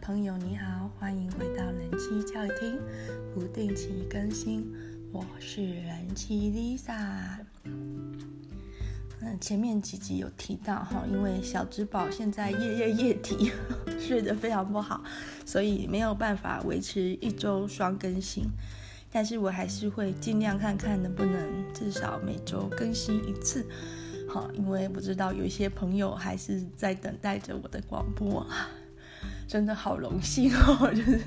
朋友，你好，欢迎回到人妻教育厅，不定期更新。我是人妻 Lisa。嗯，前面几集有提到哈，因为小植宝现在夜夜夜啼，睡得非常不好，所以没有办法维持一周双更新。但是我还是会尽量看看能不能至少每周更新一次。好，因为不知道有一些朋友还是在等待着我的广播。真的好荣幸哦，就是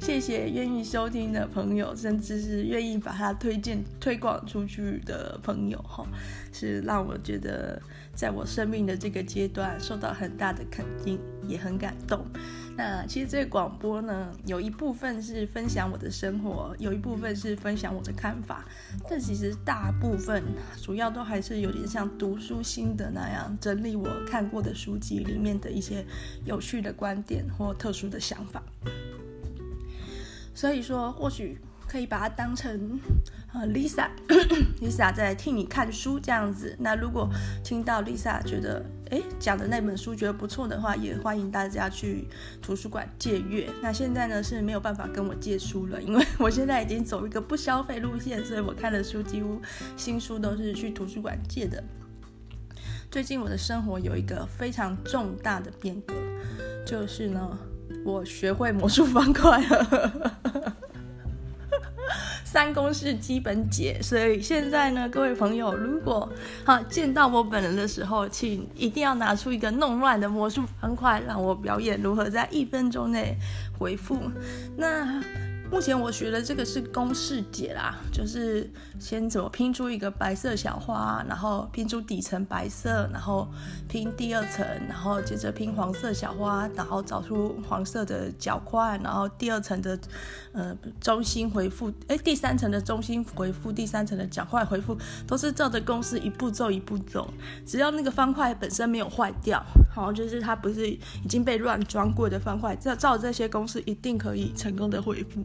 谢谢愿意收听的朋友，甚至是愿意把它推荐推广出去的朋友哈，是让我觉得在我生命的这个阶段受到很大的肯定，也很感动。那其实这个广播呢，有一部分是分享我的生活，有一部分是分享我的看法。但其实大部分主要都还是有点像读书心得那样，整理我看过的书籍里面的一些有趣的观点或特殊的想法。所以说，或许。可以把它当成呃，Lisa，Lisa 在替你看书这样子。那如果听到 Lisa 觉得诶讲的那本书觉得不错的话，也欢迎大家去图书馆借阅。那现在呢是没有办法跟我借书了，因为我现在已经走一个不消费路线，所以我看的书几乎新书都是去图书馆借的。最近我的生活有一个非常重大的变革，就是呢，我学会魔术方块了。三公式基本解，所以现在呢，各位朋友，如果好见到我本人的时候，请一定要拿出一个弄乱的魔术方块，让我表演如何在一分钟内回复。那。目前我学的这个是公式解啦，就是先怎么拼出一个白色小花，然后拼出底层白色，然后拼第二层，然后接着拼黄色小花，然后找出黄色的角块，然后第二层的呃中心回复，哎，第三层的中心回复，第三层的角块回复，都是照着公式一步骤一步走，只要那个方块本身没有坏掉，好，就是它不是已经被乱装过的方块，照照这些公式一定可以成功的回复。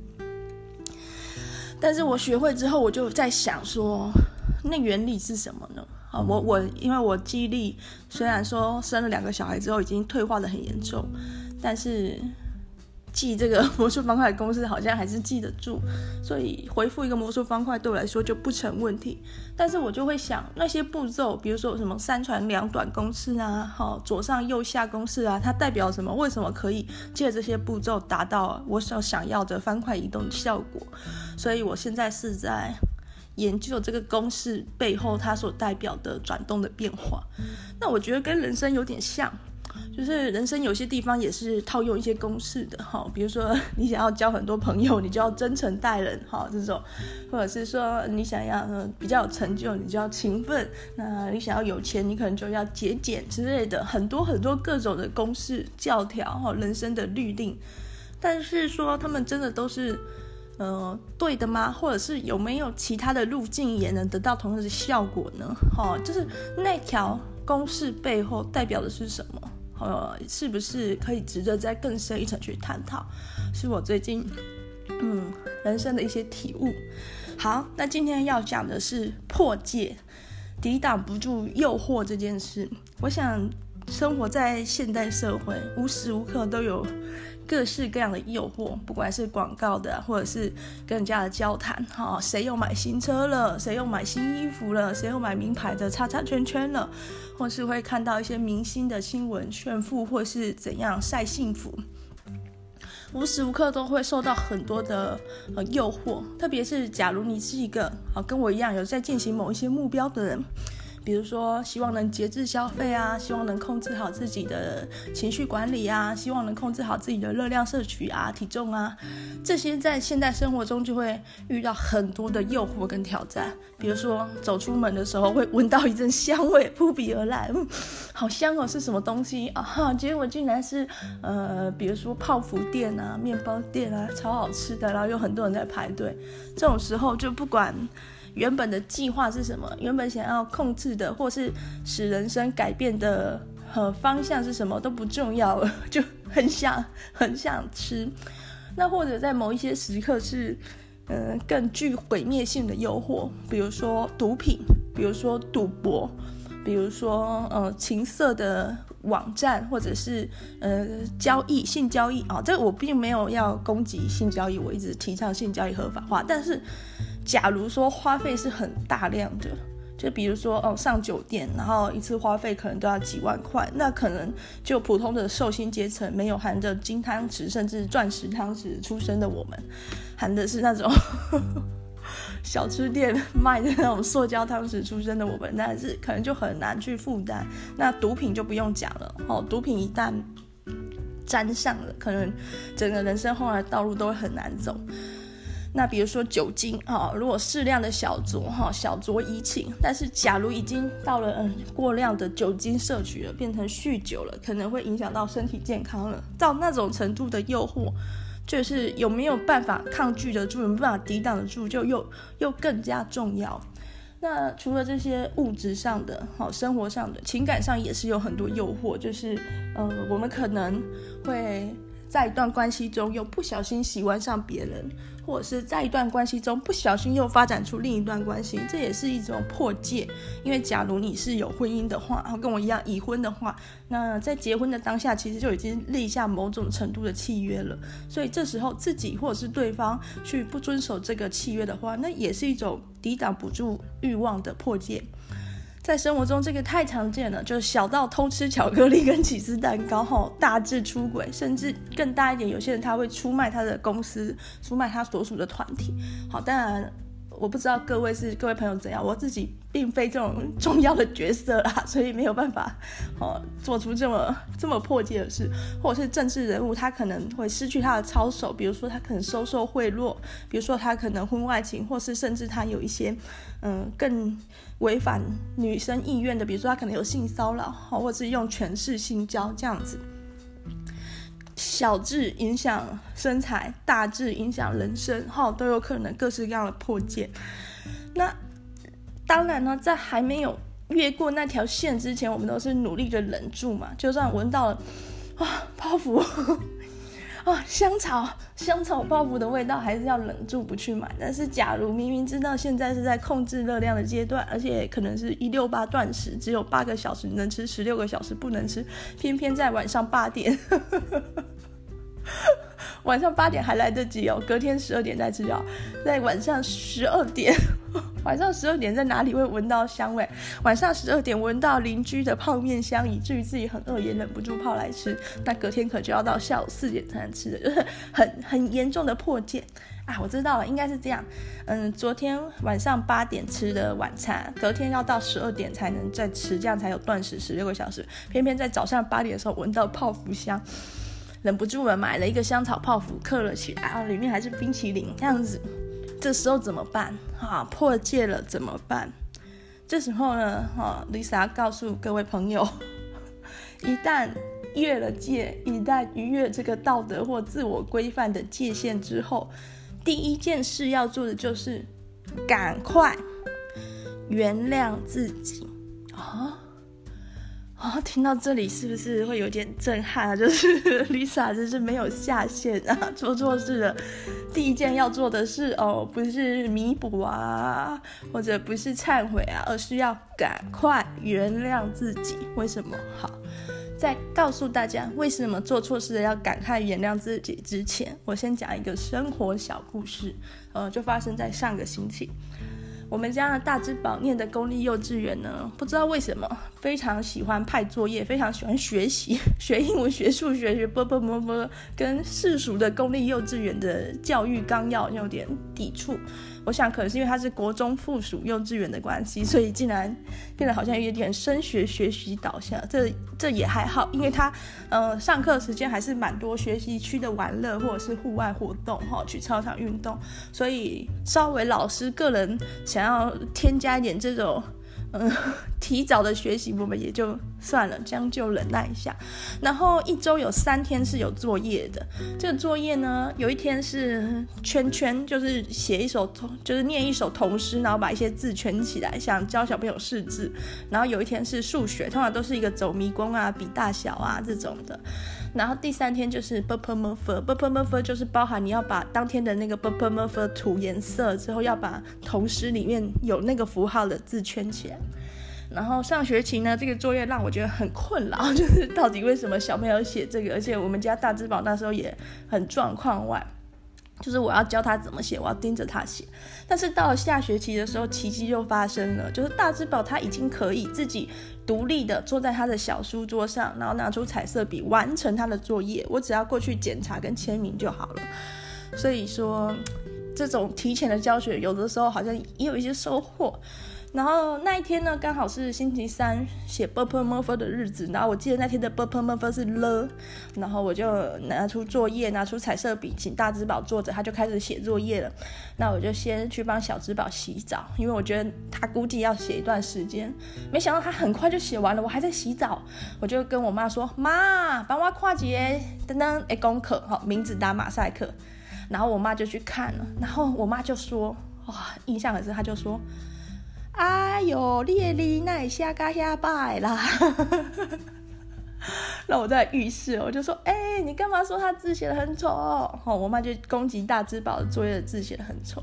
但是我学会之后，我就在想说，那原理是什么呢？啊，我我因为我记忆力虽然说生了两个小孩之后已经退化的很严重，但是。记这个 魔术方块的公式好像还是记得住，所以回复一个魔术方块对我来说就不成问题。但是我就会想那些步骤，比如说什么三长两短公式啊，好，左上右下公式啊，它代表什么？为什么可以借这些步骤达到我所想要的方块移动的效果？所以我现在是在研究这个公式背后它所代表的转动的变化。那我觉得跟人生有点像。就是人生有些地方也是套用一些公式的哈，比如说 你想要交很多朋友，你就要真诚待人哈，这种，或者是说你想要比较有成就，你就要勤奋，那你想要有钱，你可能就要节俭之类的，很多很多各种的公式教条哈，人生的律令，但是说他们真的都是呃对的吗？或者是有没有其他的路径也能得到同样的效果呢？哈，就是那条公式背后代表的是什么？呃，是不是可以值得再更深一层去探讨？是我最近嗯人生的一些体悟。好，那今天要讲的是破戒，抵挡不住诱惑这件事。我想生活在现代社会，无时无刻都有。各式各样的诱惑，不管是广告的，或者是跟人家的交谈，哈，谁又买新车了？谁又买新衣服了？谁又买名牌的叉叉圈圈了？或是会看到一些明星的新闻炫富，或是怎样晒幸福，无时无刻都会受到很多的呃诱惑。特别是假如你是一个啊跟我一样有在进行某一些目标的人。比如说，希望能节制消费啊，希望能控制好自己的情绪管理啊，希望能控制好自己的热量摄取啊、体重啊，这些在现代生活中就会遇到很多的诱惑跟挑战。比如说，走出门的时候会闻到一阵香味扑鼻而来，好香哦，是什么东西啊？结果竟然是呃，比如说泡芙店啊、面包店啊，超好吃的，然后有很多人在排队。这种时候就不管。原本的计划是什么？原本想要控制的，或是使人生改变的和方向是什么都不重要了，就很想很想吃。那或者在某一些时刻是，嗯、更具毁灭性的诱惑，比如说毒品，比如说赌博，比如说呃情色的网站，或者是呃交易性交易啊、哦，这个我并没有要攻击性交易，我一直提倡性交易合法化。但是，假如说花费是很大量的，就比如说哦上酒店，然后一次花费可能都要几万块，那可能就普通的寿星阶层，没有含着金汤匙甚至钻石汤匙出生的我们，含的是那种。小吃店卖的那种塑胶汤匙出身的我们，但是可能就很难去负担。那毒品就不用讲了哦，毒品一旦沾上了，可能整个人生后来道路都会很难走。那比如说酒精啊，如果适量的小酌哈，小酌怡情。但是假如已经到了嗯过量的酒精摄取了，变成酗酒了，可能会影响到身体健康了。到那种程度的诱惑。就是有没有办法抗拒得住，有没有办法抵挡得住，就又又更加重要。那除了这些物质上的，好，生活上的，情感上也是有很多诱惑。就是，呃，我们可能会在一段关系中又不小心喜欢上别人。或者是在一段关系中不小心又发展出另一段关系，这也是一种破戒。因为假如你是有婚姻的话，然后跟我一样已婚的话，那在结婚的当下其实就已经立下某种程度的契约了。所以这时候自己或者是对方去不遵守这个契约的话，那也是一种抵挡不住欲望的破戒。在生活中，这个太常见了，就是小到偷吃巧克力跟起司蛋糕，吼，大至出轨，甚至更大一点，有些人他会出卖他的公司，出卖他所属的团体。好，当然。我不知道各位是各位朋友怎样，我自己并非这种重要的角色啦，所以没有办法哦做出这么这么破戒的事，或者是政治人物，他可能会失去他的操守，比如说他可能收受贿赂，比如说他可能婚外情，或是甚至他有一些嗯更违反女生意愿的，比如说他可能有性骚扰，或者是用权势性交这样子。小智影响身材，大至影响人生，哈，都有可能各式各样的破戒。那当然呢，在还没有越过那条线之前，我们都是努力的忍住嘛。就算闻到了啊泡芙啊香草香草泡芙的味道，还是要忍住不去买。但是，假如明明知道现在是在控制热量的阶段，而且可能是一六八断食，只有八个小时能吃，十六个小时不能吃，偏偏在晚上八点。晚上八点还来得及哦，隔天十二点再吃药。在晚上十二点，晚上十二点在哪里会闻到香味？晚上十二点闻到邻居的泡面香，以至于自己很饿也忍不住泡来吃。那隔天可就要到下午四点才能吃的，就 是很很严重的破戒啊！我知道了，应该是这样。嗯，昨天晚上八点吃的晚餐，隔天要到十二点才能再吃，这样才有断食十六个小时。偏偏在早上八点的时候闻到泡芙香。忍不住了，买了一个香草泡芙，刻了起来，啊，里面还是冰淇淋，这样子，这时候怎么办？啊，破戒了怎么办？这时候呢，哈，Lisa 告诉各位朋友，一旦越了界，一旦逾越这个道德或自我规范的界限之后，第一件事要做的就是赶快原谅自己啊。听到这里是不是会有点震撼啊？就是 Lisa 真是没有下线啊，做错事了，第一件要做的事哦，不是弥补啊，或者不是忏悔啊，而是要赶快原谅自己。为什么？好，在告诉大家为什么做错事的要赶快原谅自己之前，我先讲一个生活小故事，呃，就发生在上个星期。我们家的大之宝念的公立幼稚园呢，不知道为什么非常喜欢派作业，非常喜欢学习，学英文、学数学、学啵啵啵啵，跟世俗的公立幼稚园的教育纲要有点抵触。我想可能是因为他是国中附属幼稚园的关系，所以竟然变得好像有点升学学习导向。这这也还好，因为他呃上课时间还是蛮多学习区的玩乐或者是户外活动哈，去操场运动，所以稍微老师个人想要添加一点这种。嗯，提早的学习我们也就算了，将就忍耐一下。然后一周有三天是有作业的，这个作业呢，有一天是圈圈，就是写一首童，就是念一首童诗，然后把一些字圈起来，想教小朋友识字。然后有一天是数学，通常都是一个走迷宫啊、比大小啊这种的。然后第三天就是 purple m u f f e r purple m u f f e r 就是包含你要把当天的那个 purple m u f f e r 涂颜色之后，要把同时里面有那个符号的字圈起来。然后上学期呢，这个作业让我觉得很困扰，就是到底为什么小朋友写这个？而且我们家大智宝那时候也很状况外，就是我要教他怎么写，我要盯着他写。但是到了下学期的时候，奇迹又发生了，就是大智宝他已经可以自己独立的坐在他的小书桌上，然后拿出彩色笔完成他的作业，我只要过去检查跟签名就好了。所以说，这种提前的教学，有的时候好像也有一些收获。然后那一天呢，刚好是星期三，写 b u r p l e m u r p h e 的日子。然后我记得那天的 b u r p l e m u r p h e 是了，然后我就拿出作业，拿出彩色笔，请大之宝坐着，他就开始写作业了。那我就先去帮小之宝洗澡，因为我觉得他估计要写一段时间。没想到他很快就写完了，我还在洗澡，我就跟我妈说：“妈，帮我跨节等等诶功课，好名字打马赛克。”然后我妈就去看了，然后我妈就说：“哇、印象很深。”她就说。哎呦，你的字哪会写甲遐歹啦？那我在浴室，我就说：“哎、你干嘛说他字写的很丑？”哦，我妈就攻击大智宝的作业的字写的很丑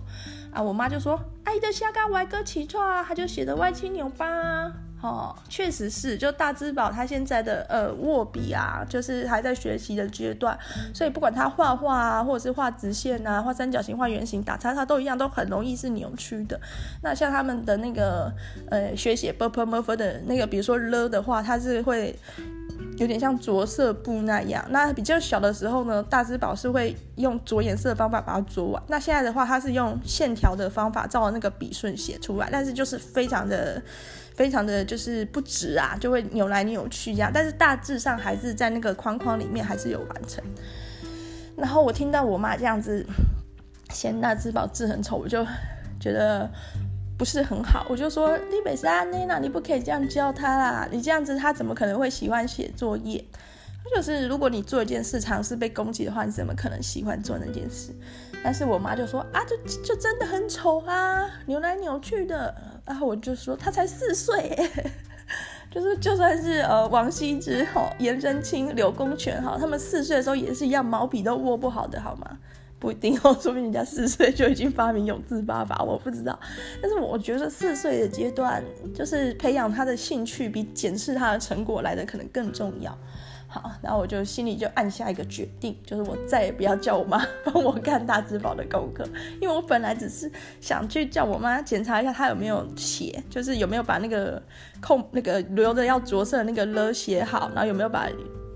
啊。我妈就说：“哎，的下嘎歪哥起错啊，他就写的歪七扭八。”哦，确实是，就大之宝他现在的呃握笔啊，就是还在学习的阶段，所以不管他画画啊，或者是画直线啊，画三角形、画圆形、打叉，他都一样，都很容易是扭曲的。那像他们的那个呃学写 purple m u r p h 的那个，比如说了的话，它是会有点像着色布那样。那比较小的时候呢，大之宝是会用着颜色的方法把它着完。那现在的话，它是用线条的方法照那个笔顺写出来，但是就是非常的。非常的就是不直啊，就会扭来扭去这样，但是大致上还是在那个框框里面还是有完成。然后我听到我妈这样子嫌那只宝字很丑，我就觉得不是很好，我就说你北山妮娜，你不可以这样教他啦，你这样子他怎么可能会喜欢写作业？就是如果你做一件事尝试被攻击的话，你怎么可能喜欢做那件事？但是我妈就说啊，就就真的很丑啊，扭来扭去的。然后我就说他才四岁，就是就算是呃王羲之哈、颜真卿、柳公权哈，他们四岁的时候也是一样，毛笔都握不好的好吗？不一定哦，说明人家四岁就已经发明永字八法，我不知道。但是我觉得四岁的阶段，就是培养他的兴趣，比检视他的成果来的可能更重要。好，然后我就心里就按下一个决定，就是我再也不要叫我妈帮我看大智宝的功课，因为我本来只是想去叫我妈检查一下她有没有写，就是有没有把那个空那个留着要着色的那个了写好，然后有没有把。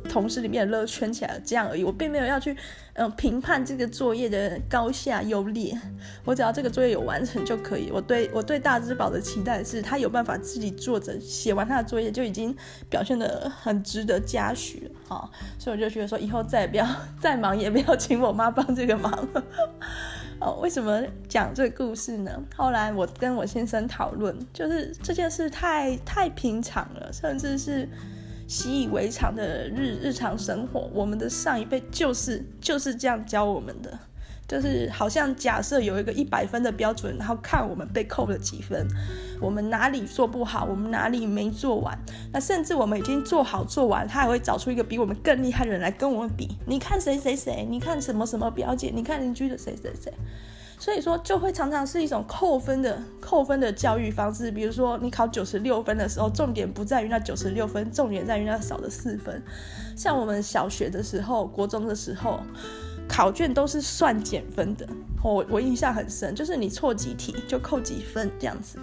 同时里面的乐圈起来这样而已，我并没有要去嗯评判这个作业的高下优劣，我只要这个作业有完成就可以。我对我对大智宝的期待是，他有办法自己坐着写完他的作业，就已经表现得很值得嘉许了啊！所以我就觉得说，以后再也不要再忙，也不要请我妈帮这个忙。哦，为什么讲这个故事呢？后来我跟我先生讨论，就是这件事太太平常了，甚至是。习以为常的日日常生活，我们的上一辈就是就是这样教我们的，就是好像假设有一个一百分的标准，然后看我们被扣了几分，我们哪里做不好，我们哪里没做完，那甚至我们已经做好做完，他还会找出一个比我们更厉害的人来跟我们比，你看谁谁谁，你看什么什么表姐，你看邻居的谁谁谁。所以说，就会常常是一种扣分的扣分的教育方式。比如说，你考九十六分的时候，重点不在于那九十六分，重点在于那少的四分。像我们小学的时候、国中的时候，考卷都是算减分的。我我印象很深，就是你错几题就扣几分这样子。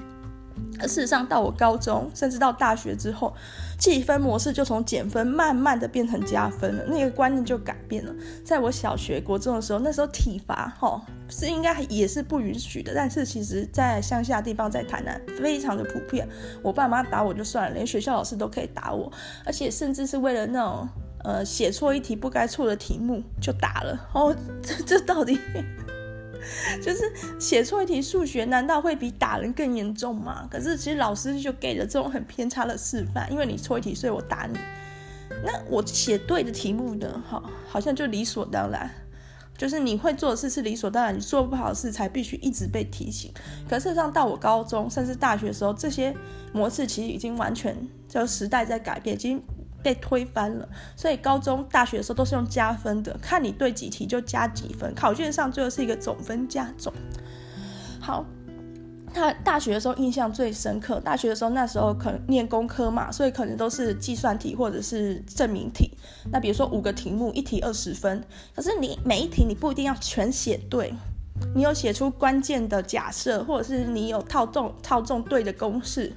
事实上，到我高中甚至到大学之后，计分模式就从减分慢慢的变成加分了，那个观念就改变了。在我小学、国中的时候，那时候体罚齁是应该也是不允许的，但是其实，在乡下地方，在台南非常的普遍。我爸妈打我就算了，连学校老师都可以打我，而且甚至是为了那种呃写错一题不该错的题目就打了。哦，这这到底？就是写错一题数学，难道会比打人更严重吗？可是其实老师就给了这种很偏差的示范，因为你错一题，所以我打你。那我写对的题目呢？哈，好像就理所当然。就是你会做的事是理所当然，你做不好的事才必须一直被提醒。可是事实上，到我高中甚至大学的时候，这些模式其实已经完全就时代在改变，已经。被推翻了，所以高中、大学的时候都是用加分的，看你对几题就加几分，考卷上最后是一个总分加总。好，他大学的时候印象最深刻。大学的时候，那时候可能念工科嘛，所以可能都是计算题或者是证明题。那比如说五个题目，一题二十分，可是你每一题你不一定要全写对，你有写出关键的假设，或者是你有套中套中对的公式，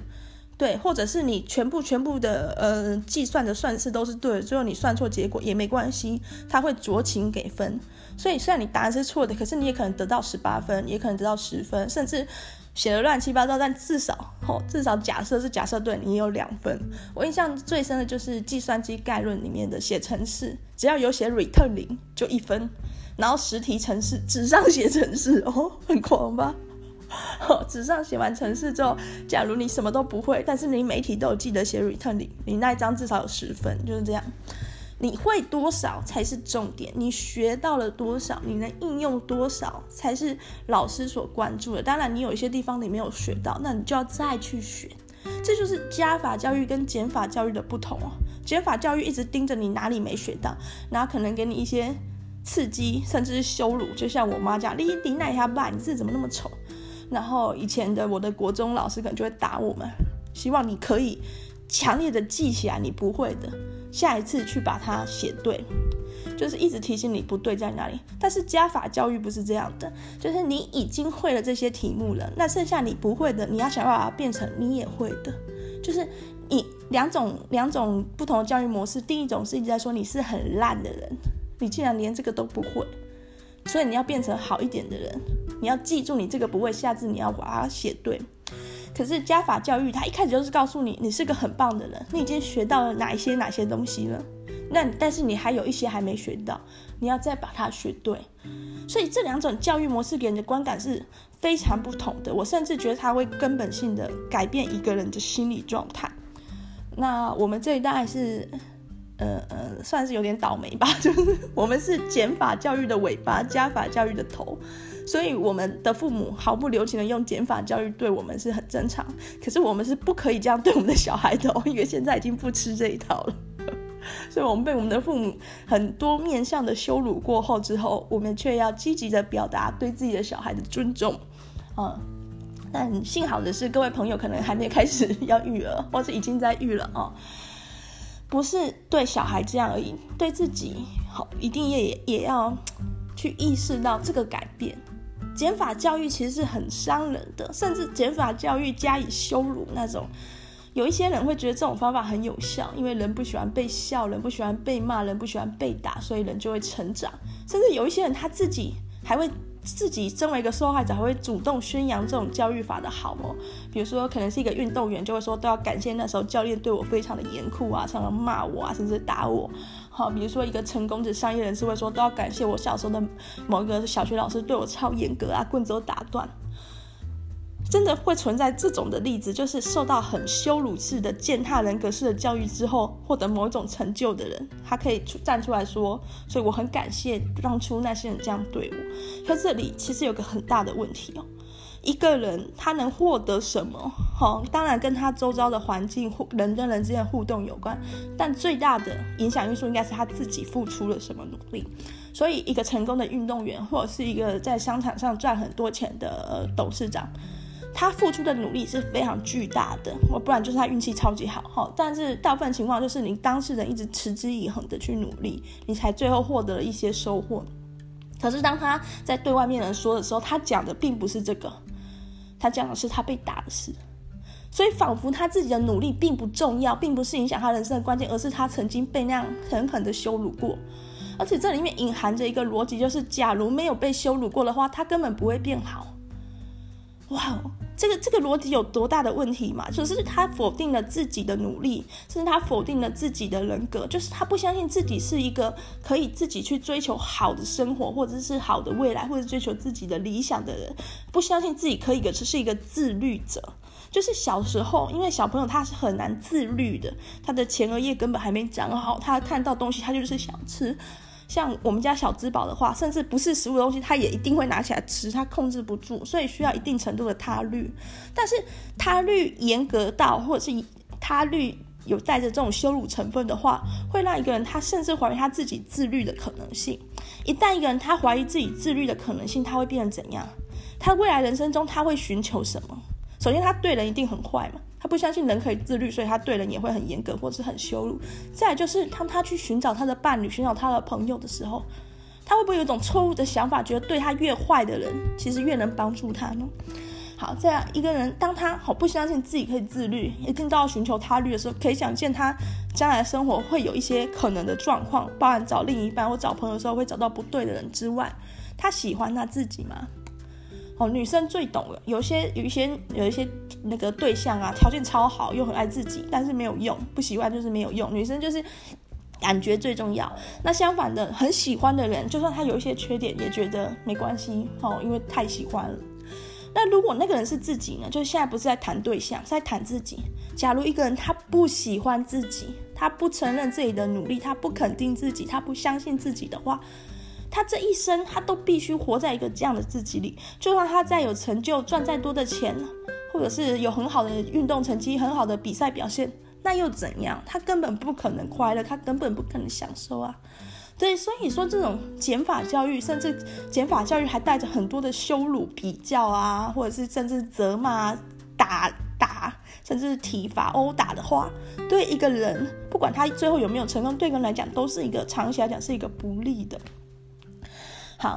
对，或者是你全部全部的呃计算的算式都是对的，最后你算错结果也没关系，他会酌情给分。所以虽然你答案是错的，可是你也可能得到十八分，也可能得到十分，甚至。写的乱七八糟，但至少，哦，至少假设是假设对，你也有两分。我印象最深的就是计算机概论里面的写程式，只要有写 return 零就一分，然后实题程式纸上写程式哦，很狂吧？纸上写完程式之后，假如你什么都不会，但是你每题都有记得写 return 零，你那一张至少有十分，就是这样。你会多少才是重点？你学到了多少？你能应用多少才是老师所关注的？当然，你有一些地方你没有学到，那你就要再去学。这就是加法教育跟减法教育的不同哦。减法教育一直盯着你哪里没学到，然后可能给你一些刺激，甚至是羞辱。就像我妈讲：“你你哪下爸，你字怎么那么丑？”然后以前的我的国中老师可能就会打我们，希望你可以强烈的记起来你不会的。下一次去把它写对，就是一直提醒你不对在哪里。但是加法教育不是这样的，就是你已经会了这些题目了，那剩下你不会的，你要想办法变成你也会的。就是你两种两种不同的教育模式，第一种是一直在说你是很烂的人，你竟然连这个都不会，所以你要变成好一点的人，你要记住你这个不会，下次你要把它写对。可是加法教育，它一开始就是告诉你，你是个很棒的人，你已经学到了哪一些哪些东西了。那但是你还有一些还没学到，你要再把它学对。所以这两种教育模式给人的观感是非常不同的。我甚至觉得它会根本性的改变一个人的心理状态。那我们这一代是，呃呃，算是有点倒霉吧，就是我们是减法教育的尾巴，加法教育的头。所以我们的父母毫不留情的用减法教育对我们是很正常，可是我们是不可以这样对我们的小孩的哦，因为现在已经不吃这一套了。所以，我们被我们的父母很多面向的羞辱过后之后，我们却要积极的表达对自己的小孩的尊重。嗯，但幸好的是，各位朋友可能还没开始要育儿，或是已经在育了哦。不是对小孩这样而已，对自己好，一定也也要去意识到这个改变。减法教育其实是很伤人的，甚至减法教育加以羞辱那种。有一些人会觉得这种方法很有效，因为人不喜欢被笑，人不喜欢被骂，人不喜欢被打，所以人就会成长。甚至有一些人他自己还会自己身为一个受害者，还会主动宣扬这种教育法的好哦。比如说，可能是一个运动员，就会说都要感谢那时候教练对我非常的严酷啊，常常骂我啊，甚至打我。好，比如说一个成功的商业人士会说，都要感谢我小时候的某一个小学老师对我超严格啊，棍子都打断。真的会存在这种的例子，就是受到很羞辱式的践踏人格式的教育之后，获得某一种成就的人，他可以站出来说，所以我很感谢当初那些人这样对我。可这里其实有个很大的问题哦。一个人他能获得什么？好，当然跟他周遭的环境、人跟人之间的互动有关，但最大的影响因素应该是他自己付出了什么努力。所以，一个成功的运动员，或者是一个在商场上赚很多钱的董事长，他付出的努力是非常巨大的。我不然就是他运气超级好。好，但是大部分情况就是你当事人一直持之以恒的去努力，你才最后获得了一些收获。可是当他在对外面人说的时候，他讲的并不是这个。他讲的是他被打的事，所以仿佛他自己的努力并不重要，并不是影响他人生的关键，而是他曾经被那样狠狠的羞辱过。而且这里面隐含着一个逻辑，就是假如没有被羞辱过的话，他根本不会变好。哇哦，这个这个逻辑有多大的问题嘛？就是他否定了自己的努力，甚至他否定了自己的人格，就是他不相信自己是一个可以自己去追求好的生活，或者是好的未来，或者追求自己的理想的人，不相信自己可以个是一个自律者。就是小时候，因为小朋友他是很难自律的，他的前额叶根本还没长好，他看到东西他就是想吃。像我们家小资宝的话，甚至不是食物的东西，他也一定会拿起来吃，他控制不住，所以需要一定程度的他律。但是他律严格到，或者是他律有带着这种羞辱成分的话，会让一个人他甚至怀疑他自己自律的可能性。一旦一个人他怀疑自己自律的可能性，他会变成怎样？他未来人生中他会寻求什么？首先，他对人一定很坏嘛，他不相信人可以自律，所以他对人也会很严格或是很羞辱。再就是，当他去寻找他的伴侣、寻找他的朋友的时候，他会不会有一种错误的想法，觉得对他越坏的人，其实越能帮助他呢？好，这样一个人，当他好不相信自己可以自律，一定都要寻求他律的时候，可以想见他将来生活会有一些可能的状况，包含找另一半或找朋友的时候会找到不对的人之外，他喜欢他自己吗？哦，女生最懂了，有些有一些有一些那个对象啊，条件超好又很爱自己，但是没有用，不喜欢就是没有用。女生就是感觉最重要。那相反的，很喜欢的人，就算他有一些缺点，也觉得没关系哦，因为太喜欢了。那如果那个人是自己呢？就是现在不是在谈对象，是在谈自己。假如一个人他不喜欢自己，他不承认自己的努力，他不肯定自己，他不相信自己的话，他这一生他都必须活在一个这样的自己里。就算他再有成就，赚再多的钱，或者是有很好的运动成绩、很好的比赛表现，那又怎样？他根本不可能快乐，他根本不可能享受啊。对，所以说这种减法教育，甚至减法教育还带着很多的羞辱、比较啊，或者是甚至责骂、打打，甚至体罚、殴打的话，对一个人，不管他最后有没有成功，对个人来讲，都是一个长期来讲是一个不利的。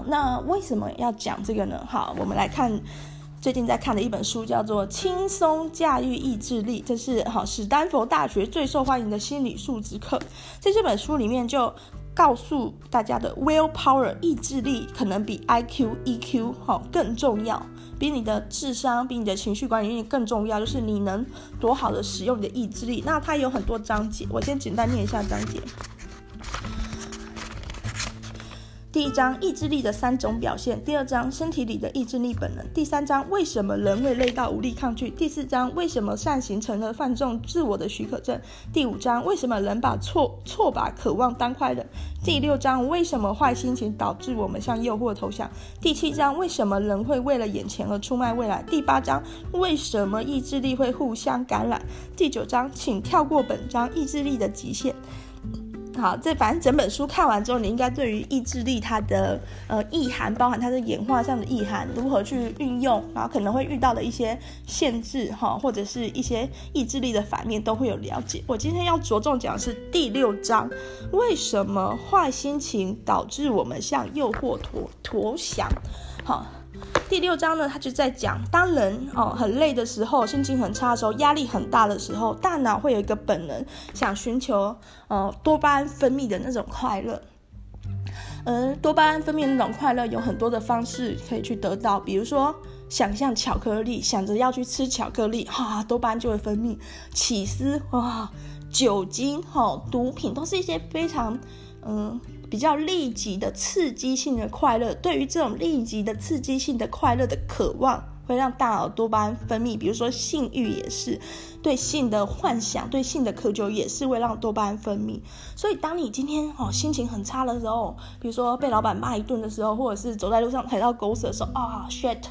那为什么要讲这个呢？好，我们来看最近在看的一本书，叫做《轻松驾驭意志力》，这是好史丹佛大学最受欢迎的心理素质课。在这本书里面就。告诉大家的 willpower 意志力可能比 IQ EQ 好更重要，比你的智商，比你的情绪管理力更重要。就是你能多好的使用你的意志力。那它有很多章节，我先简单念一下章节。第一章意志力的三种表现，第二章身体里的意志力本能，第三章为什么人会累到无力抗拒，第四章为什么善形成了放纵自我的许可证，第五章为什么人把错错把渴望当快乐，第六章为什么坏心情导致我们向诱惑投降，第七章为什么人会为了眼前而出卖未来，第八章为什么意志力会互相感染，第九章请跳过本章意志力的极限。好，这反正整本书看完之后，你应该对于意志力它的呃意涵，包含它的演化上的意涵，如何去运用，然后可能会遇到的一些限制哈，或者是一些意志力的反面，都会有了解。我今天要着重讲的是第六章，为什么坏心情导致我们向诱惑投投降？好。第六章呢，他就在讲，当人哦很累的时候，心情很差的时候，压力很大的时候，大脑会有一个本能，想寻求呃多巴胺分泌的那种快乐。而多巴胺分泌的那种快乐有很多的方式可以去得到，比如说想象巧克力，想着要去吃巧克力，哈，多巴胺就会分泌。起司哇，酒精哈，毒品都是一些非常嗯。比较立即的刺激性的快乐，对于这种立即的刺激性的快乐的渴望，会让大脑多巴胺分泌。比如说性欲也是，对性的幻想、对性的渴求也是会让多巴胺分泌。所以，当你今天哦心情很差的时候，比如说被老板骂一顿的时候，或者是走在路上踩到狗屎的时候，啊、shit，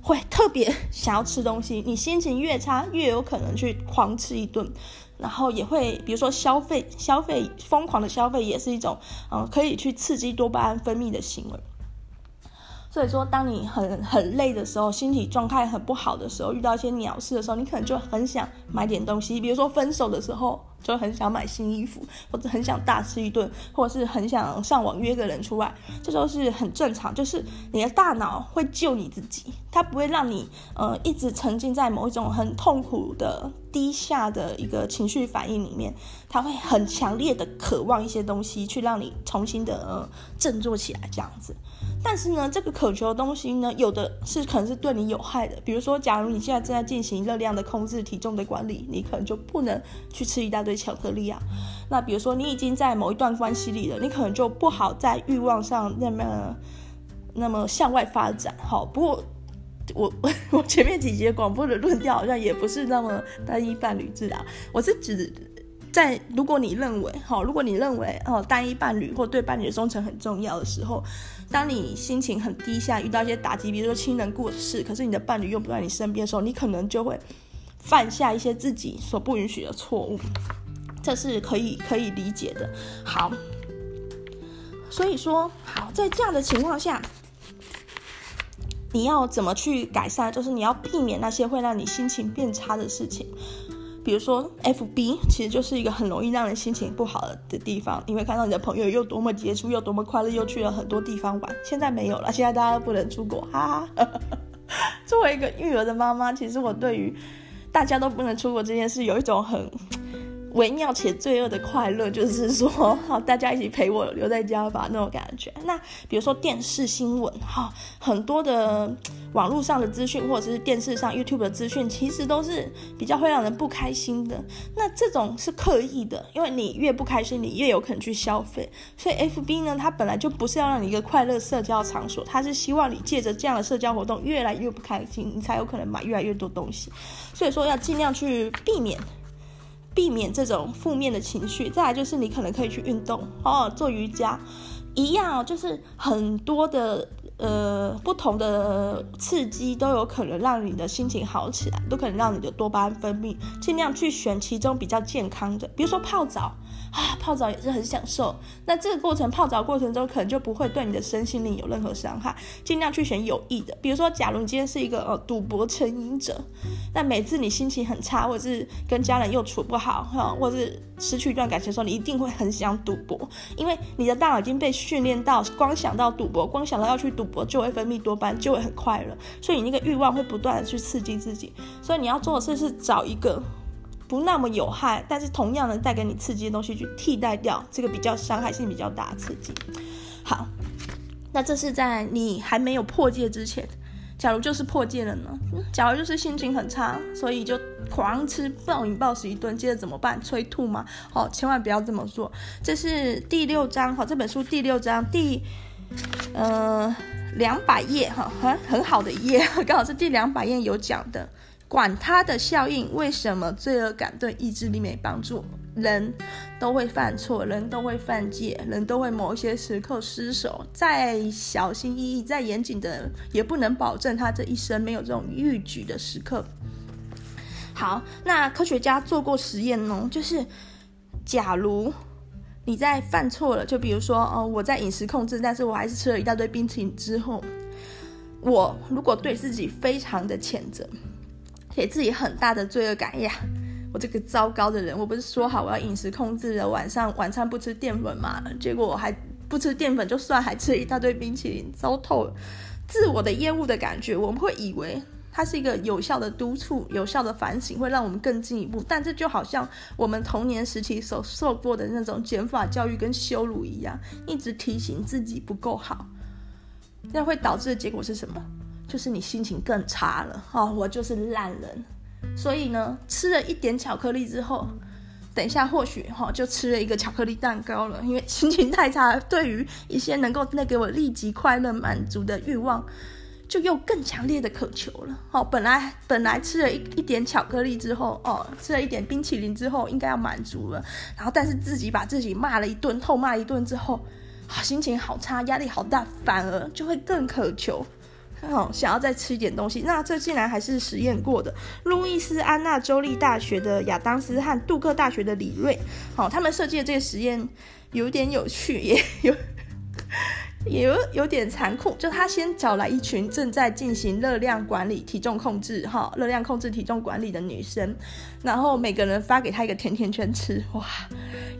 会特别想要吃东西。你心情越差，越有可能去狂吃一顿。然后也会，比如说消费，消费疯狂的消费也是一种，嗯，可以去刺激多巴胺分泌的行为。所以说，当你很很累的时候，心理状态很不好的时候，遇到一些鸟事的时候，你可能就很想买点东西，比如说分手的时候。就很想买新衣服，或者很想大吃一顿，或者是很想上网约个人出来，这都是很正常。就是你的大脑会救你自己，它不会让你呃一直沉浸在某一种很痛苦的低下的一个情绪反应里面，它会很强烈的渴望一些东西去让你重新的呃振作起来这样子。但是呢，这个渴求的东西呢，有的是可能是对你有害的，比如说，假如你现在正在进行热量的控制、体重的管理，你可能就不能去吃一大堆巧克力啊。那比如说，你已经在某一段关系里了，你可能就不好在欲望上那么那么向外发展。好，不过我 我前面几节广播的论调好像也不是那么单一伴侣制啊，我是指。在如果你认为好，如果你认为哦，单一伴侣或对伴侣的忠诚很重要的时候，当你心情很低下，遇到一些打击，比如说亲人过世，可是你的伴侣又不在你身边的时候，你可能就会犯下一些自己所不允许的错误，这是可以可以理解的。好，所以说好，在这样的情况下。你要怎么去改善？就是你要避免那些会让你心情变差的事情。比如说，FB 其实就是一个很容易让人心情不好的地方。你会看到你的朋友又多么杰出，又多么快乐，又去了很多地方玩。现在没有了，现在大家都不能出国，哈哈。作为一个育儿的妈妈，其实我对于大家都不能出国这件事有一种很微妙且罪恶的快乐，就是说，好，大家一起陪我留在家吧那种感觉。那比如说电视新闻，哈，很多的网络上的资讯，或者是电视上 YouTube 的资讯，其实都是比较会让人不开心的。那这种是刻意的，因为你越不开心，你越有可能去消费。所以 FB 呢，它本来就不是要让你一个快乐社交场所，它是希望你借着这样的社交活动越来越不开心，你才有可能买越来越多东西。所以说要尽量去避免。避免这种负面的情绪，再来就是你可能可以去运动哦，做瑜伽，一样哦，就是很多的呃不同的刺激都有可能让你的心情好起来，都可能让你的多巴胺分泌，尽量去选其中比较健康的，比如说泡澡。啊，泡澡也是很享受。那这个过程，泡澡过程中可能就不会对你的身心灵有任何伤害。尽量去选有益的，比如说，假如你今天是一个呃赌博成瘾者，那每次你心情很差，或者是跟家人又处不好，哈，或者是失去一段感情的时候，你一定会很想赌博，因为你的大脑已经被训练到，光想到赌博，光想到要去赌博，就会分泌多巴胺，就会很快乐，所以你那个欲望会不断的去刺激自己。所以你要做的事是找一个。不那么有害，但是同样能带给你刺激的东西去替代掉这个比较伤害性比较大的刺激。好，那这是在你还没有破戒之前。假如就是破戒了呢？假如就是心情很差，所以就狂吃暴饮暴食一顿，接着怎么办？催吐吗？哦，千万不要这么做。这是第六章哈，这本书第六章第呃两百页哈，很很好的一页，刚好是第两百页有讲的。管他的效应，为什么罪恶感对意志力没帮助？人都会犯错，人都会犯戒，人都会某一些时刻失手。再小心翼翼、再严谨的，也不能保证他这一生没有这种欲举的时刻。好，那科学家做过实验哦，就是假如你在犯错了，就比如说哦，我在饮食控制，但是我还是吃了一大堆冰淇淋之后，我如果对自己非常的谴责。给自己很大的罪恶感呀！我这个糟糕的人，我不是说好我要饮食控制的，晚上晚餐不吃淀粉嘛？结果我还不吃淀粉就算，还吃一大堆冰淇淋，糟透了！自我的厌恶的感觉，我们会以为它是一个有效的督促、有效的反省，会让我们更进一步。但这就好像我们童年时期所受过的那种减法教育跟羞辱一样，一直提醒自己不够好，那会导致的结果是什么？就是你心情更差了哦，我就是烂人，所以呢，吃了一点巧克力之后，等一下或许哈就吃了一个巧克力蛋糕了，因为心情太差，对于一些能够带给我立即快乐满足的欲望，就又更强烈的渴求了。哦，本来本来吃了一一点巧克力之后，哦，吃了一点冰淇淋之后，应该要满足了，然后但是自己把自己骂了一顿，痛骂一顿之后，心情好差，压力好大，反而就会更渴求。哦，想要再吃一点东西，那这竟然还是实验过的。路易斯安那州立大学的亚当斯和杜克大学的李瑞，好、哦，他们设计的这个实验有点有趣，也有。也有有点残酷，就他先找来一群正在进行热量管理、体重控制，哈，热量控制、体重管理的女生，然后每个人发给他一个甜甜圈吃，哇，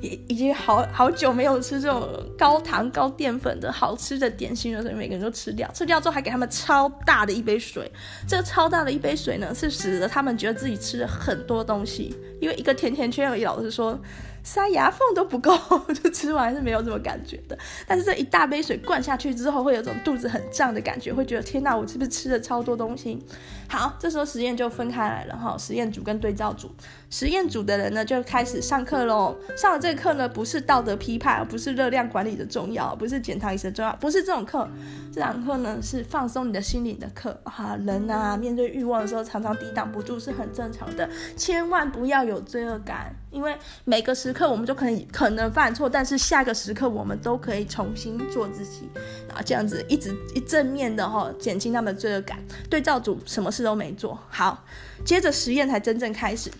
已已经好好久没有吃这种高糖高淀粉的好吃的点心了，所以每个人都吃掉，吃掉之后还给他们超大的一杯水，这个超大的一杯水呢，是使得他们觉得自己吃了很多东西，因为一个甜甜圈而已，老师说。塞牙缝都不够，就吃完是没有什么感觉的。但是这一大杯水灌下去之后，会有种肚子很胀的感觉，会觉得天哪，我是不是吃了超多东西？好，这时候实验就分开来了哈，实验组跟对照组。实验组的人呢，就开始上课喽。上了这个课呢，不是道德批判，不是热量管理的重要，不是减糖饮食重要，不是这种课。这堂课呢，是放松你的心灵的课。哈，人啊，面对欲望的时候，常常抵挡不住，是很正常的。千万不要有罪恶感，因为每个时刻我们就可以可能犯错，但是下个时刻我们都可以重新做自己。啊，这样子一直一正面的哈，减轻他们的罪恶感。对照组什么事都没做好，接着实验才真正开始。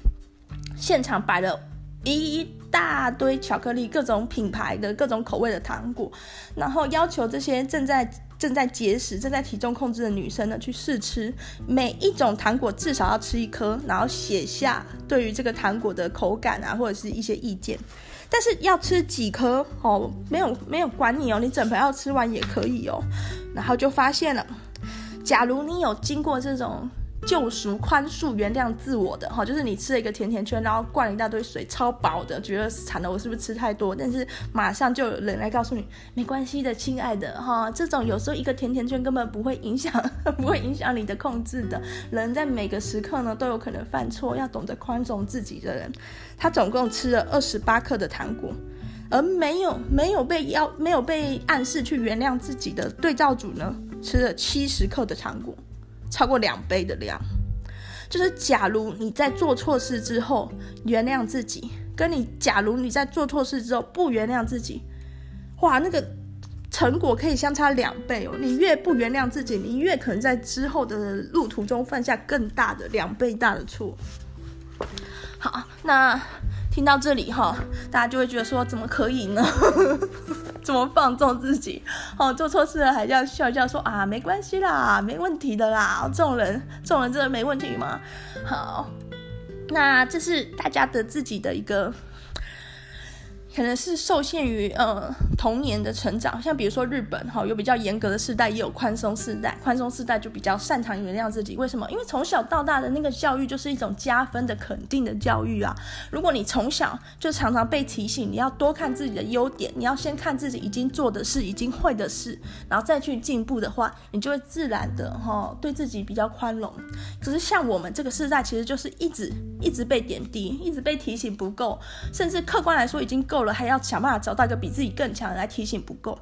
现场摆了一大堆巧克力，各种品牌的各种口味的糖果，然后要求这些正在正在节食、正在体重控制的女生呢，去试吃每一种糖果，至少要吃一颗，然后写下对于这个糖果的口感啊，或者是一些意见。但是要吃几颗哦，没有没有管你哦，你整盆要吃完也可以哦。然后就发现了，假如你有经过这种。救赎、宽恕、原谅自我的哈，就是你吃了一个甜甜圈，然后灌了一大堆水，超饱的，觉得惨了，我是不是吃太多？但是马上就有人来告诉你，没关系的，亲爱的哈，这种有时候一个甜甜圈根本不会影响，不会影响你的控制的。人在每个时刻呢都有可能犯错，要懂得宽容自己的人，他总共吃了二十八克的糖果，而没有没有被要没有被暗示去原谅自己的对照组呢，吃了七十克的糖果。超过两倍的量，就是假如你在做错事之后原谅自己，跟你假如你在做错事之后不原谅自己，哇，那个成果可以相差两倍哦。你越不原谅自己，你越可能在之后的路途中犯下更大的两倍大的错。好，那。听到这里哈，大家就会觉得说，怎么可以呢？怎么放纵自己？哦，做错事了还要笑一笑说啊，没关系啦，没问题的啦。这种人，这种人真的没问题吗？好，那这是大家的自己的一个。可能是受限于呃童年的成长，像比如说日本哈，有比较严格的世代，也有宽松世代。宽松世代就比较擅长原谅自己。为什么？因为从小到大的那个教育就是一种加分的、肯定的教育啊。如果你从小就常常被提醒，你要多看自己的优点，你要先看自己已经做的事、已经会的事，然后再去进步的话，你就会自然的哈对自己比较宽容。可是像我们这个世代，其实就是一直一直被点滴，一直被提醒不够，甚至客观来说已经够了。还要想办法找到一个比自己更强的来提醒不够，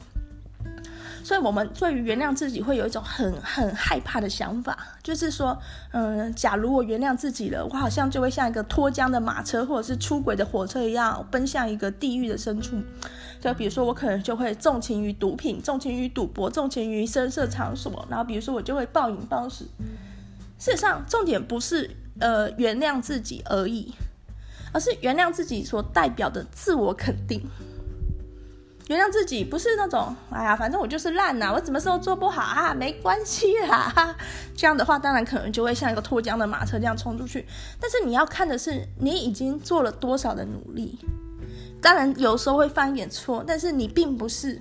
所以我们对于原谅自己会有一种很很害怕的想法，就是说，嗯，假如我原谅自己了，我好像就会像一个脱缰的马车或者是出轨的火车一样，奔向一个地狱的深处。就比如说，我可能就会纵情于毒品，纵情于赌博，纵情于声色场所，然后比如说我就会暴饮暴食。事实上，重点不是呃原谅自己而已。而是原谅自己所代表的自我肯定，原谅自己不是那种哎呀，反正我就是烂呐，我什么时候做不好啊，没关系啦。这样的话，当然可能就会像一个脱缰的马车这样冲出去。但是你要看的是，你已经做了多少的努力。当然有时候会犯一点错，但是你并不是，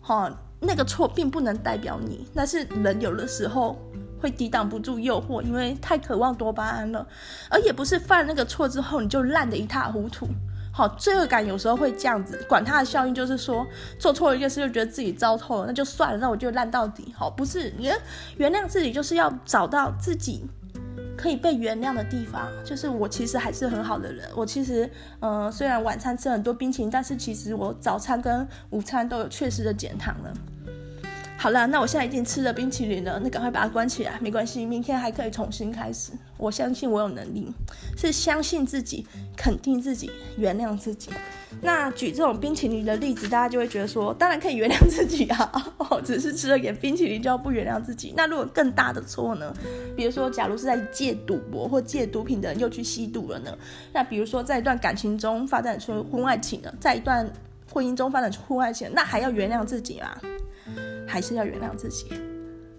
哈，那个错并不能代表你。那是人有的时候。会抵挡不住诱惑，因为太渴望多巴胺了，而也不是犯那个错之后你就烂得一塌糊涂。好，罪恶感有时候会这样子，管它的效应就是说，做错了一件事就觉得自己糟透了，那就算了，那我就烂到底。好，不是，你原谅自己就是要找到自己可以被原谅的地方，就是我其实还是很好的人，我其实，嗯、呃，虽然晚餐吃很多冰淇淋，但是其实我早餐跟午餐都有确实的减糖了。好了，那我现在已经吃了冰淇淋了，那赶快把它关起来，没关系，明天还可以重新开始。我相信我有能力，是相信自己，肯定自己，原谅自己。那举这种冰淇淋的例子，大家就会觉得说，当然可以原谅自己啊，只是吃了点冰淇淋就要不原谅自己。那如果更大的错呢？比如说，假如是在戒赌博或戒毒品的人又去吸毒了呢？那比如说，在一段感情中发展出婚外情了，在一段婚姻中发展出婚外情，那还要原谅自己吗？还是要原谅自己，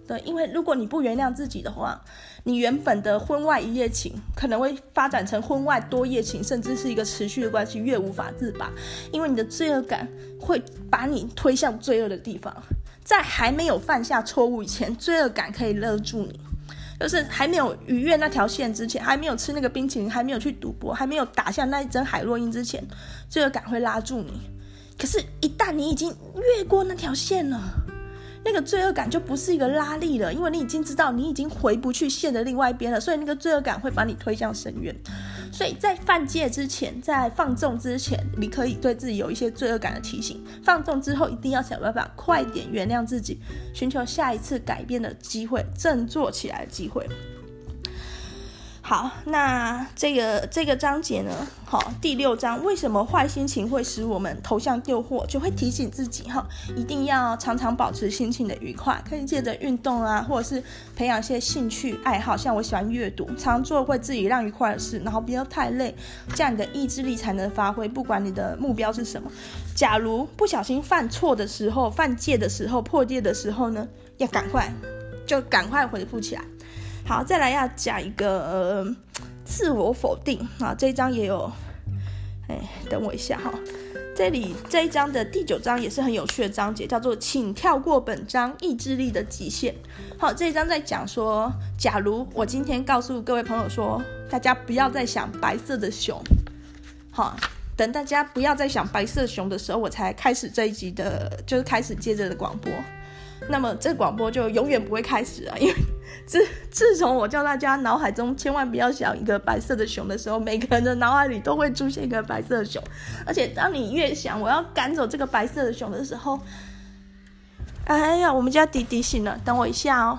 对，因为如果你不原谅自己的话，你原本的婚外一夜情可能会发展成婚外多夜情，甚至是一个持续的关系，越无法自拔。因为你的罪恶感会把你推向罪恶的地方，在还没有犯下错误以前，罪恶感可以勒住你，就是还没有逾越那条线之前，还没有吃那个冰淇淋，还没有去赌博，还没有打下那一针海洛因之前，罪恶感会拉住你。可是，一旦你已经越过那条线了，那个罪恶感就不是一个拉力了，因为你已经知道你已经回不去线的另外一边了，所以那个罪恶感会把你推向深渊。所以在犯戒之前，在放纵之前，你可以对自己有一些罪恶感的提醒；放纵之后，一定要想办法快点原谅自己，寻求下一次改变的机会，振作起来的机会。好，那这个这个章节呢，好，第六章，为什么坏心情会使我们投向诱惑？就会提醒自己哈，一定要常常保持心情的愉快，可以借着运动啊，或者是培养一些兴趣爱好，像我喜欢阅读，常做会自己让愉快的事，然后不要太累，这样你的意志力才能发挥。不管你的目标是什么，假如不小心犯错的时候、犯戒的时候、破戒的时候呢，要赶快就赶快恢复起来。好，再来要讲一个自我否定啊，这一章也有，哎，等我一下哈，这里这一章的第九章也是很有趣的章节，叫做“请跳过本章意志力的极限”。好，这一章在讲说，假如我今天告诉各位朋友说，大家不要再想白色的熊，好，等大家不要再想白色熊的时候，我才开始这一集的，就是开始接着的广播。那么这广播就永远不会开始啊，因为自 自从我叫大家脑海中千万不要想一个白色的熊的时候，每个人的脑海里都会出现一个白色的熊，而且当你越想我要赶走这个白色的熊的时候，哎呀，我们家弟弟醒了，等我一下哦。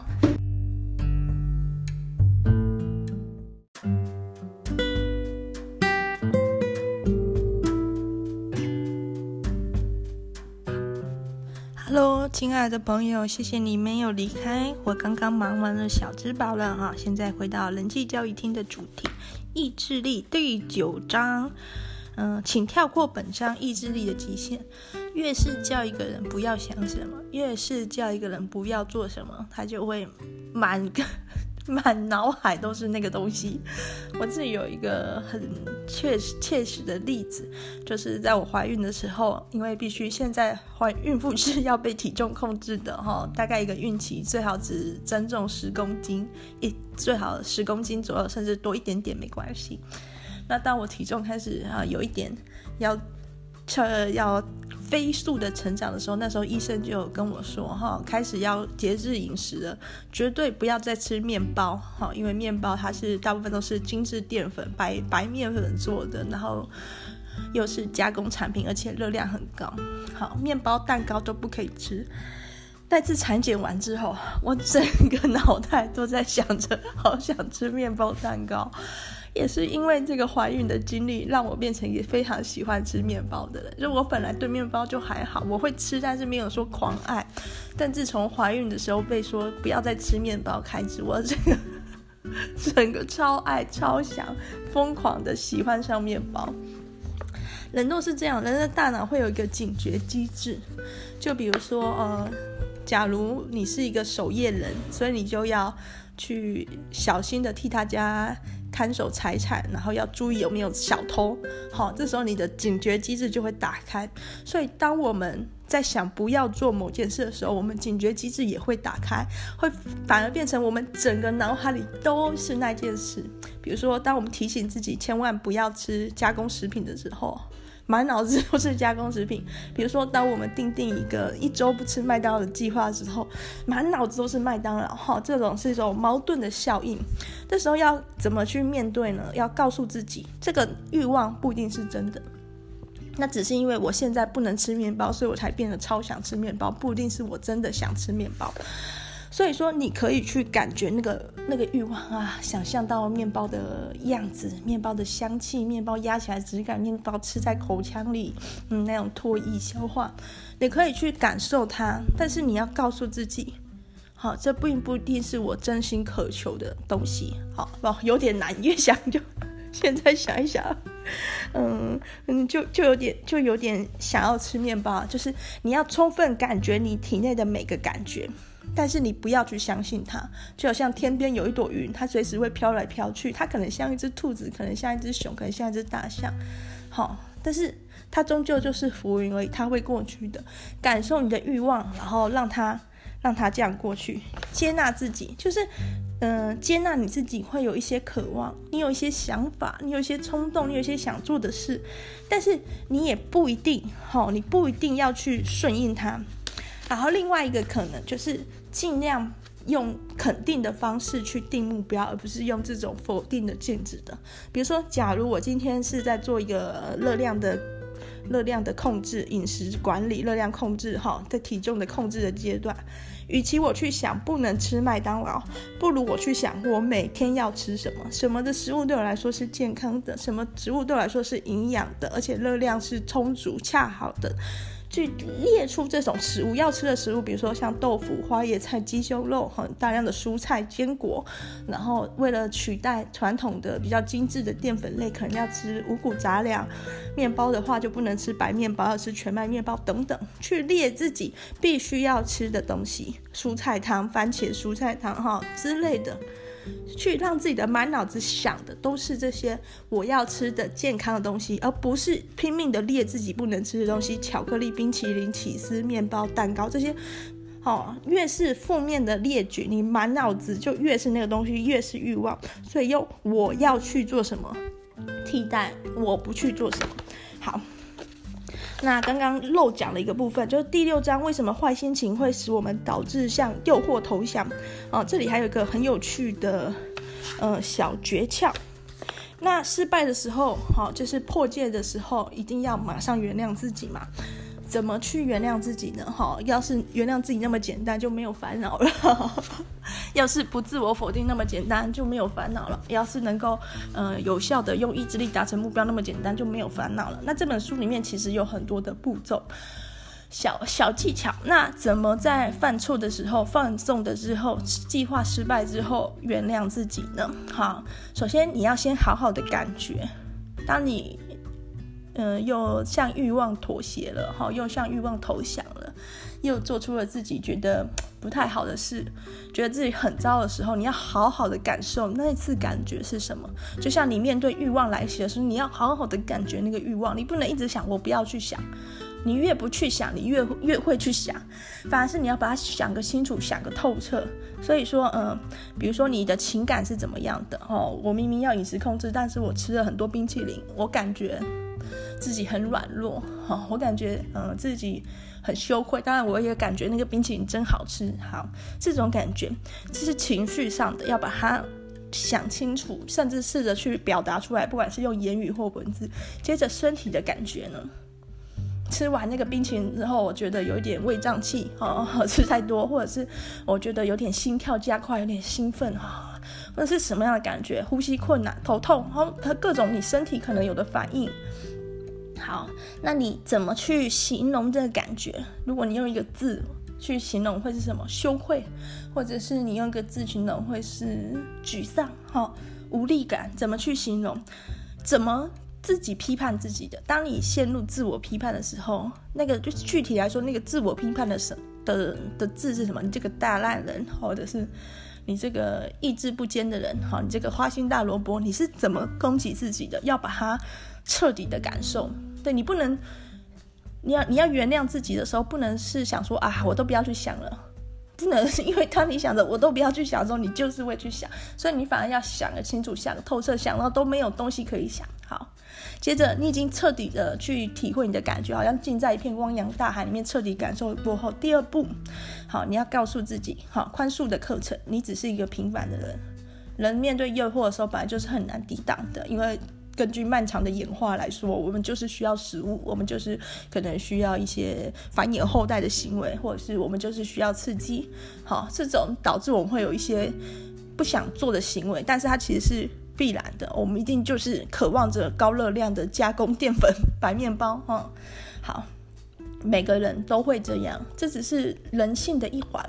亲爱的朋友，谢谢你没有离开。我刚刚忙完了小之宝了哈，现在回到人际教育厅的主题——意志力第九章。嗯、请跳过本章意志力的极限。越是叫一个人不要想什么，越是叫一个人不要做什么，他就会满。满脑海都是那个东西。我自己有一个很切实切实的例子，就是在我怀孕的时候，因为必须现在怀孕妇是要被体重控制的哈，大概一个孕期最好只增重十公斤，一最好十公斤左右，甚至多一点点没关系。那当我体重开始啊有一点要，呃要。飞速的成长的时候，那时候医生就有跟我说，哈，开始要节制饮食了，绝对不要再吃面包，哈，因为面包它是大部分都是精致淀粉、白白面粉做的，然后又是加工产品，而且热量很高，好，面包、蛋糕都不可以吃。再次产检完之后，我整个脑袋都在想着，好想吃面包、蛋糕。也是因为这个怀孕的经历，让我变成一个非常喜欢吃面包的人。就我本来对面包就还好，我会吃，但是没有说狂爱。但自从怀孕的时候被说不要再吃面包开始，我这个 整个超爱、超想、疯狂的喜欢上面包。人都是这样，人的大脑会有一个警觉机制。就比如说，呃，假如你是一个守夜人，所以你就要去小心的替他家。看守财产，然后要注意有没有小偷。好，这时候你的警觉机制就会打开。所以，当我们在想不要做某件事的时候，我们警觉机制也会打开，会反而变成我们整个脑海里都是那件事。比如说，当我们提醒自己千万不要吃加工食品的时候。满脑子都是加工食品，比如说，当我们订定一个一周不吃麦当劳的计划的时候，满脑子都是麦当劳，哈，这种是一种矛盾的效应。这时候要怎么去面对呢？要告诉自己，这个欲望不一定是真的，那只是因为我现在不能吃面包，所以我才变得超想吃面包，不一定是我真的想吃面包。所以说，你可以去感觉那个那个欲望啊，想象到面包的样子、面包的香气、面包压起来质感、面包吃在口腔里，嗯，那种唾液消化，你可以去感受它。但是你要告诉自己，好，这并不一定是我真心渴求的东西。好，不，有点难，越想就 现在想一想，嗯嗯，就就有点就有点想要吃面包，就是你要充分感觉你体内的每个感觉。但是你不要去相信它，就好像天边有一朵云，它随时会飘来飘去，它可能像一只兔子，可能像一只熊，可能像一只大象，好，但是它终究就是浮云而已，它会过去的。感受你的欲望，然后让它让它这样过去，接纳自己，就是嗯、接纳你自己会有一些渴望，你有一些想法，你有一些冲动，你有一些想做的事，但是你也不一定，好，你不一定要去顺应它。然后另外一个可能就是。尽量用肯定的方式去定目标，而不是用这种否定的禁止的。比如说，假如我今天是在做一个热量的热量的控制、饮食管理、热量控制，哈，在体重的控制的阶段。与其我去想不能吃麦当劳，不如我去想我每天要吃什么，什么的食物对我来说是健康的，什么食物对我来说是营养的，而且热量是充足恰好的。去列出这种食物要吃的食物，比如说像豆腐、花椰菜、鸡胸肉，很大量的蔬菜、坚果。然后为了取代传统的比较精致的淀粉类，可能要吃五谷杂粮。面包的话就不能吃白面包，要吃全麦面包等等。去列自己必须要吃的东西，蔬菜汤、番茄蔬菜汤哈之类的。去让自己的满脑子想的都是这些我要吃的健康的东西，而不是拼命的列自己不能吃的东西，巧克力、冰淇淋、起司、面包、蛋糕这些。哦，越是负面的列举，你满脑子就越是那个东西，越是欲望。所以用我要去做什么替代我不去做什么。好。那刚刚漏讲了一个部分，就是第六章为什么坏心情会使我们导致向诱惑投降？哦，这里还有一个很有趣的呃小诀窍。那失败的时候，好、哦，就是破戒的时候，一定要马上原谅自己嘛。怎么去原谅自己呢？哈，要是原谅自己那么简单，就没有烦恼了；要是不自我否定那么简单，就没有烦恼了；要是能够，呃，有效的用意志力达成目标那么简单，就没有烦恼了。那这本书里面其实有很多的步骤、小小技巧。那怎么在犯错的时候、放纵的之后、计划失败之后原谅自己呢？好，首先你要先好好的感觉，当你。嗯、又向欲望妥协了，哈，又向欲望投降了，又做出了自己觉得不太好的事，觉得自己很糟的时候，你要好好的感受那一次感觉是什么。就像你面对欲望来袭的时候，你要好好的感觉那个欲望，你不能一直想我不要去想，你越不去想，你越越会去想，反而是你要把它想个清楚，想个透彻。所以说，嗯、比如说你的情感是怎么样的？哦，我明明要饮食控制，但是我吃了很多冰淇淋，我感觉。自己很软弱，我感觉嗯自己很羞愧。当然，我也感觉那个冰淇淋真好吃。好，这种感觉这是情绪上的，要把它想清楚，甚至试着去表达出来，不管是用言语或文字。接着身体的感觉呢，吃完那个冰淇淋之后，我觉得有一点胃胀气，哦，吃太多，或者是我觉得有点心跳加快，有点兴奋，哈，或者是什么样的感觉？呼吸困难、头痛，哦，它各种你身体可能有的反应。好，那你怎么去形容这个感觉？如果你用一个字去形容，会是什么？羞愧，或者是你用一个字形容，会是沮丧、好无力感？怎么去形容？怎么自己批判自己的？当你陷入自我批判的时候，那个就是具体来说，那个自我批判的什的的字是什么？你这个大烂人，或者是你这个意志不坚的人，好，你这个花心大萝卜，你是怎么攻击自己的？要把它彻底的感受。对，你不能，你要你要原谅自己的时候，不能是想说啊，我都不要去想了，不能是因为当你想着我都不要去想的时候，你就是会去想，所以你反而要想个清楚，想透彻，想到都没有东西可以想。好，接着你已经彻底的去体会你的感觉，好像浸在一片汪洋大海里面，彻底感受过后，第二步，好，你要告诉自己，好，宽恕的课程，你只是一个平凡的人，人面对诱惑的时候，本来就是很难抵挡的，因为。根据漫长的演化来说，我们就是需要食物，我们就是可能需要一些繁衍后代的行为，或者是我们就是需要刺激，好，这种导致我们会有一些不想做的行为，但是它其实是必然的，我们一定就是渴望着高热量的加工淀粉 白面包，哈，好，每个人都会这样，这只是人性的一环。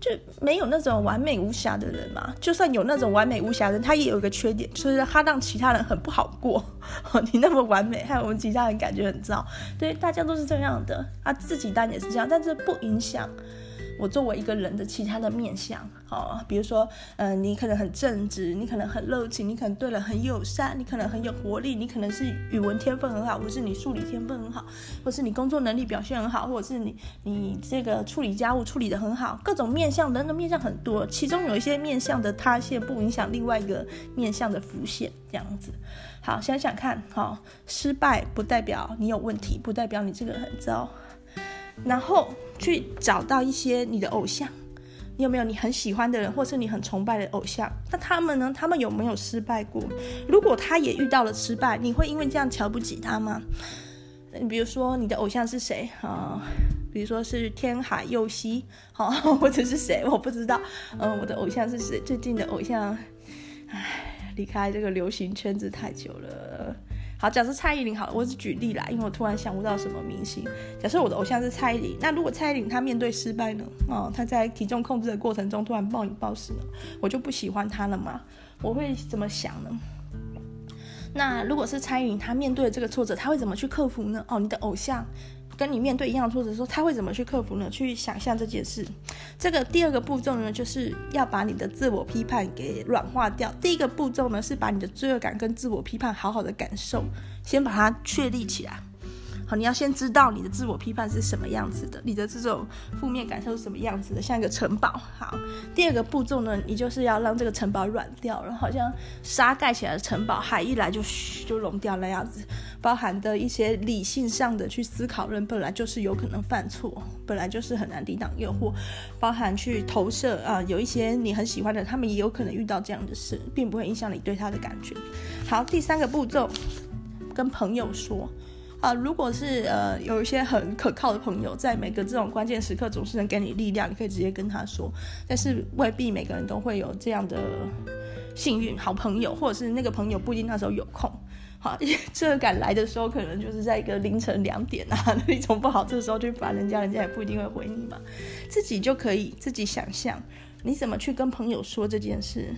就没有那种完美无瑕的人嘛？就算有那种完美无瑕的人，他也有一个缺点，就是他让其他人很不好过。你那么完美，害我们其他人感觉很糟。对，大家都是这样的啊，自己当然也是这样，但是不影响。我作为一个人的其他的面相，哦，比如说，嗯、你可能很正直，你可能很热情，你可能对人很友善，你可能很有活力，你可能是语文天分很好，或是你数理天分很好，或是你工作能力表现很好，或者是你你这个处理家务处理得很好，各种面相，人的面相很多，其中有一些面相的塌陷不影响另外一个面相的浮现，这样子。好，想想看，好、失败不代表你有问题，不代表你这个人很糟。然后去找到一些你的偶像，你有没有你很喜欢的人，或是你很崇拜的偶像？那他们呢？他们有没有失败过？如果他也遇到了失败，你会因为这样瞧不起他吗？你比如说你的偶像是谁啊？比如说是天海佑希，好，或者是谁？我不知道。嗯，我的偶像是谁？最近的偶像，唉，离开这个流行圈子太久了。好，假设蔡依林好了，我只举例啦，因为我突然想不到什么明星。假设我的偶像是蔡依林，那如果蔡依林她面对失败呢？哦，她在体重控制的过程中突然暴饮暴食呢，我就不喜欢她了嘛？我会怎么想呢？那如果是蔡依林，她面对这个挫折，她会怎么去克服呢？哦，你的偶像。跟你面对一样挫折的时候，他会怎么去克服呢？去想象这件事。这个第二个步骤呢，就是要把你的自我批判给软化掉。第一个步骤呢，是把你的罪恶感跟自我批判好好的感受，先把它确立起来。好，你要先知道你的自我批判是什么样子的，你的这种负面感受是什么样子的，像一个城堡。好，第二个步骤呢，你就是要让这个城堡软掉了，好像沙盖起来的城堡，海一来就就融掉那样子。包含的一些理性上的去思考，人本来就是有可能犯错，本来就是很难抵挡诱惑，包含去投射啊、有一些你很喜欢的，他们也有可能遇到这样的事，并不会影响你对他的感觉。好，第三个步骤，跟朋友说。啊，如果是呃有一些很可靠的朋友，在每个这种关键时刻总是能给你力量，你可以直接跟他说。但是未必每个人都会有这样的幸运，好朋友或者是那个朋友不一定那时候有空。好，这赶来的时候，可能就是在一个凌晨两点啊，那种不好，这时候去烦人家，人家也不一定会回你嘛。自己就可以自己想象，你怎么去跟朋友说这件事。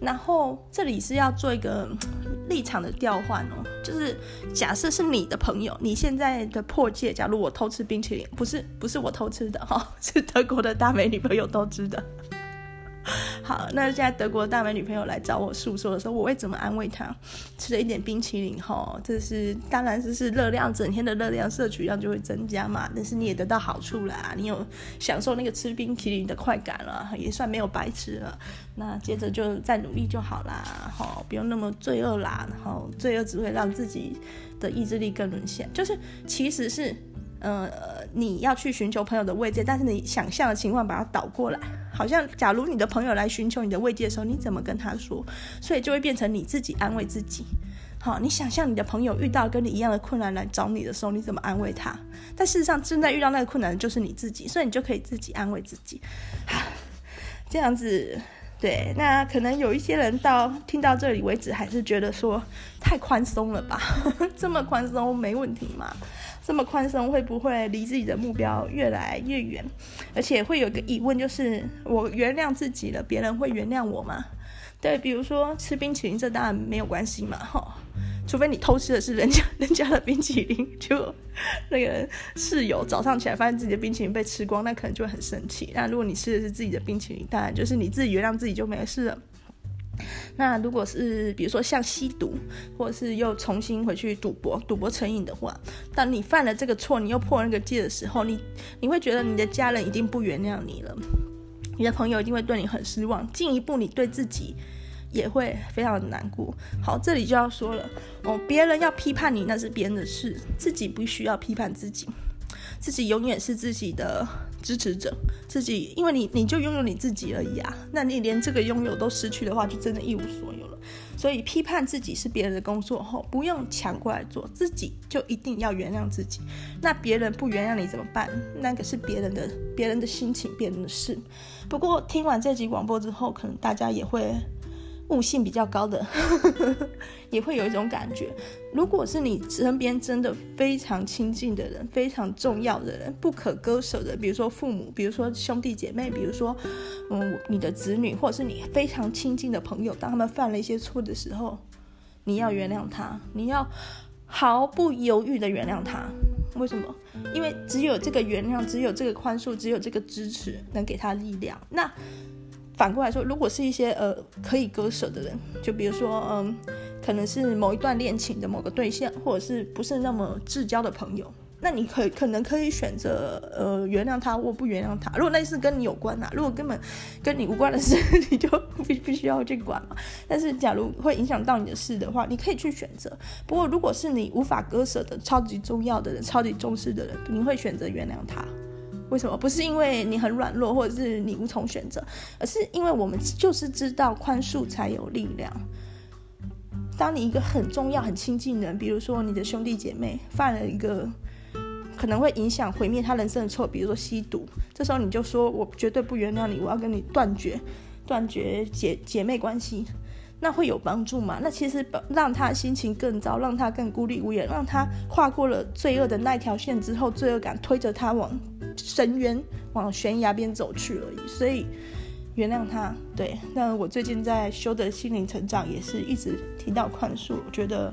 然后这里是要做一个 立场的调换哦，就是假设是你的朋友，你现在的破戒，假如我偷吃冰淇淋，不是不是我偷吃的哈，是德国的大美女朋友偷吃的。好，那现在德国大美女朋友来找我诉说的时候，我会怎么安慰她？吃了一点冰淇淋哈，这是当然这是热量，整天的热量摄取量就会增加嘛。但是你也得到好处啦，你有享受那个吃冰淇淋的快感了，也算没有白吃了。那接着就再努力就好啦，哈，不用那么罪恶啦，然后罪恶只会让自己的意志力更沦陷。就是其实是。呃，你要去寻求朋友的慰藉，但是你想象的情况把它倒过来，好像假如你的朋友来寻求你的慰藉的时候，你怎么跟他说？所以就会变成你自己安慰自己。好，你想象你的朋友遇到跟你一样的困难来找你的时候，你怎么安慰他？但事实上正在遇到那个困难的就是你自己，所以你就可以自己安慰自己。这样子，对，那可能有一些人到听到这里为止，还是觉得说太宽松了吧？这么宽松没问题吗？这么宽松会不会离自己的目标越来越远？而且会有个疑问，就是我原谅自己了，别人会原谅我吗？对，比如说吃冰淇淋，这当然没有关系嘛，哈，除非你偷吃的是人家人家的冰淇淋，就那个室友早上起来发现自己的冰淇淋被吃光，那可能就很生气。那如果你吃的是自己的冰淇淋，当然就是你自己原谅自己就没事了。那如果是比如说像吸毒，或者是又重新回去赌博，赌博成瘾的话，当你犯了这个错，你又破那个戒的时候，你你会觉得你的家人一定不原谅你了，你的朋友一定会对你很失望，进一步你对自己也会非常的难过。好，这里就要说了哦，别人要批判你那是别人的事，自己不需要批判自己。自己永远是自己的支持者，自己，因为你你就拥有你自己而已啊，那你连这个拥有都失去的话，就真的一无所有了。所以批判自己是别人的工作后，不用抢过来做，自己就一定要原谅自己。那别人不原谅你怎么办？那个是别人的别人的心情，别人的事。不过听完这集广播之后，可能大家也会。悟性比较高的，也会有一种感觉。如果是你身边真的非常亲近的人，非常重要的人，不可割舍的，比如说父母，比如说兄弟姐妹，比如说嗯你的子女，或者是你非常亲近的朋友，当他们犯了一些错的时候，你要原谅他，你要毫不犹豫的原谅他。为什么？因为只有这个原谅，只有这个宽恕，只有这个支持，能给他力量。那。反过来说，如果是一些呃可以割舍的人，就比如说嗯，可能是某一段恋情的某个对象，或者是不是那么至交的朋友，那你可可能可以选择呃原谅他或不原谅他。如果那是跟你有关啊，如果根本跟你无关的事，你就必必须要去管嘛。但是假如会影响到你的事的话，你可以去选择。不过如果是你无法割舍的超级重要的人、超级重视的人，你会选择原谅他。为什么？不是因为你很软弱，或者是你无从选择，而是因为我们就是知道宽恕才有力量。当你一个很重要、很亲近的人，比如说你的兄弟姐妹犯了一个可能会影响毁灭他人生的错，比如说吸毒，这时候你就说：“我绝对不原谅你，我要跟你断绝、断绝姐姐妹关系。”那会有帮助吗？那其实让他心情更糟，让他更孤立无援，让他跨过了罪恶的那条线之后，罪恶感推着他往深渊、往悬崖边走去而已。所以原谅他。对，那我最近在修的心灵成长也是一直提到宽恕，我觉得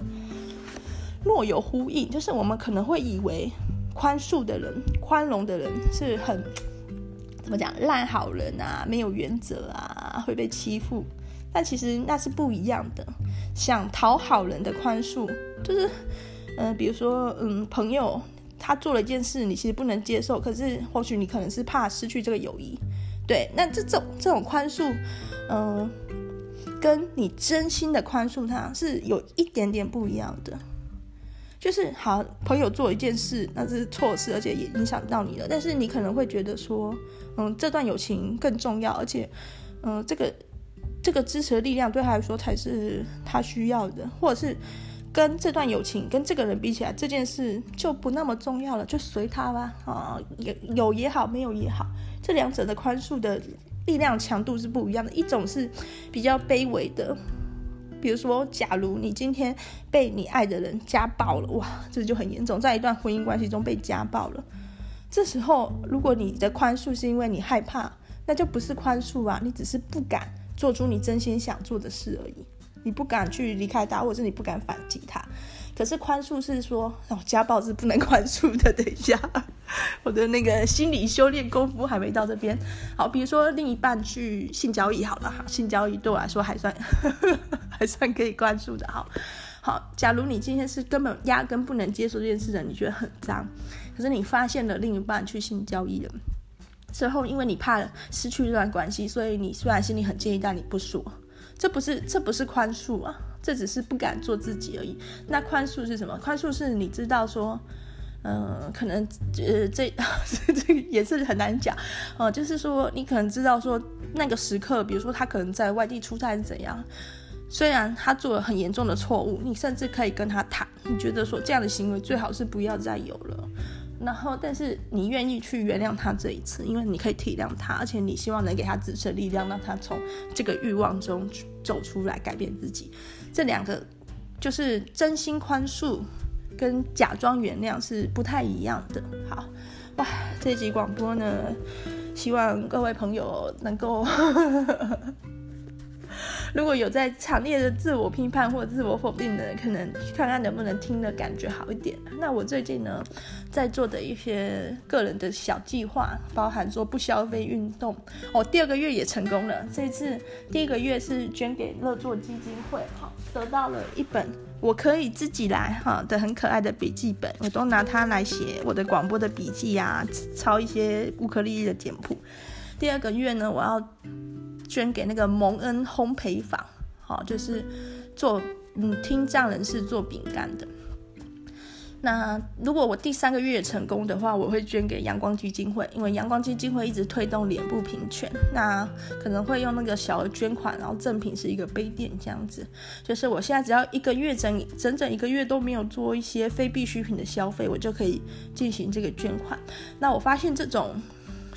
若有呼应，就是我们可能会以为宽恕的人、宽容的人是很怎么讲烂好人啊，没有原则啊，会被欺负。但其实那是不一样的。想讨好人的宽恕，就是，嗯、比如说，嗯，朋友他做了一件事，你其实不能接受，可是或许你可能是怕失去这个友谊，对。那这种这种宽恕，嗯、跟你真心的宽恕他是有一点点不一样的。就是好，朋友做一件事，那是错事，而且也影响到你了。但是你可能会觉得说，嗯，这段友情更重要，而且，嗯、这个。这个支持的力量对他来说才是他需要的，或者是跟这段友情跟这个人比起来，这件事就不那么重要了，就随他吧。啊，有有也好，没有也好，这两者的宽恕的力量强度是不一样的。一种是比较卑微的，比如说，假如你今天被你爱的人家暴了，哇，这就很严重，在一段婚姻关系中被家暴了。这时候，如果你的宽恕是因为你害怕，那就不是宽恕啊，你只是不敢。做出你真心想做的事而已，你不敢去离开他，或者你不敢反击他。可是宽恕是说，哦，家暴是不能宽恕的。等一下，我的那个心理修炼功夫还没到这边。好，比如说另一半去性交易，好了哈，性交易对我来说还算呵呵 还算可以宽恕的。好，好，假如你今天是根本压根不能接受这件事的，你觉得很脏，可是你发现了另一半去性交易了。之后，因为你怕失去这段关系，所以你虽然心里很介意，但你不说。这不是，这不是宽恕啊，这只是不敢做自己而已。那宽恕是什么？宽恕是你知道说，嗯、可能呃，这 这也是很难讲哦、就是说，你可能知道说，那个时刻，比如说他可能在外地出差是怎样，虽然他做了很严重的错误，你甚至可以跟他谈，你觉得说这样的行为最好是不要再有了。然后，但是你愿意去原谅他这一次，因为你可以体谅他，而且你希望能给他支持力量，让他从这个欲望中走出来，改变自己。这两个就是真心宽恕跟假装原谅是不太一样的。好，哇，这集广播呢，希望各位朋友能够。如果有在强烈的自我批判或自我否定的，可能看看能不能听的感觉好一点。那我最近呢，在做的一些个人的小计划，包含说不消费运动，哦，第二个月也成功了。这次第一个月是捐给乐作基金会，哈，得到了一本我可以自己来哈的很可爱的笔记本，我都拿它来写我的广播的笔记啊，抄一些乌克丽丽的简谱。第二个月呢，我要。捐给那个蒙恩烘焙坊，好，就是做嗯听障人士做饼干的。那如果我第三个月成功的话，我会捐给阳光基金会，因为阳光基金会一直推动脸部平权，那可能会用那个小额捐款，然后赠品是一个杯垫这样子。就是我现在只要一个月整整整一个月都没有做一些非必需品的消费，我就可以进行这个捐款。那我发现这种。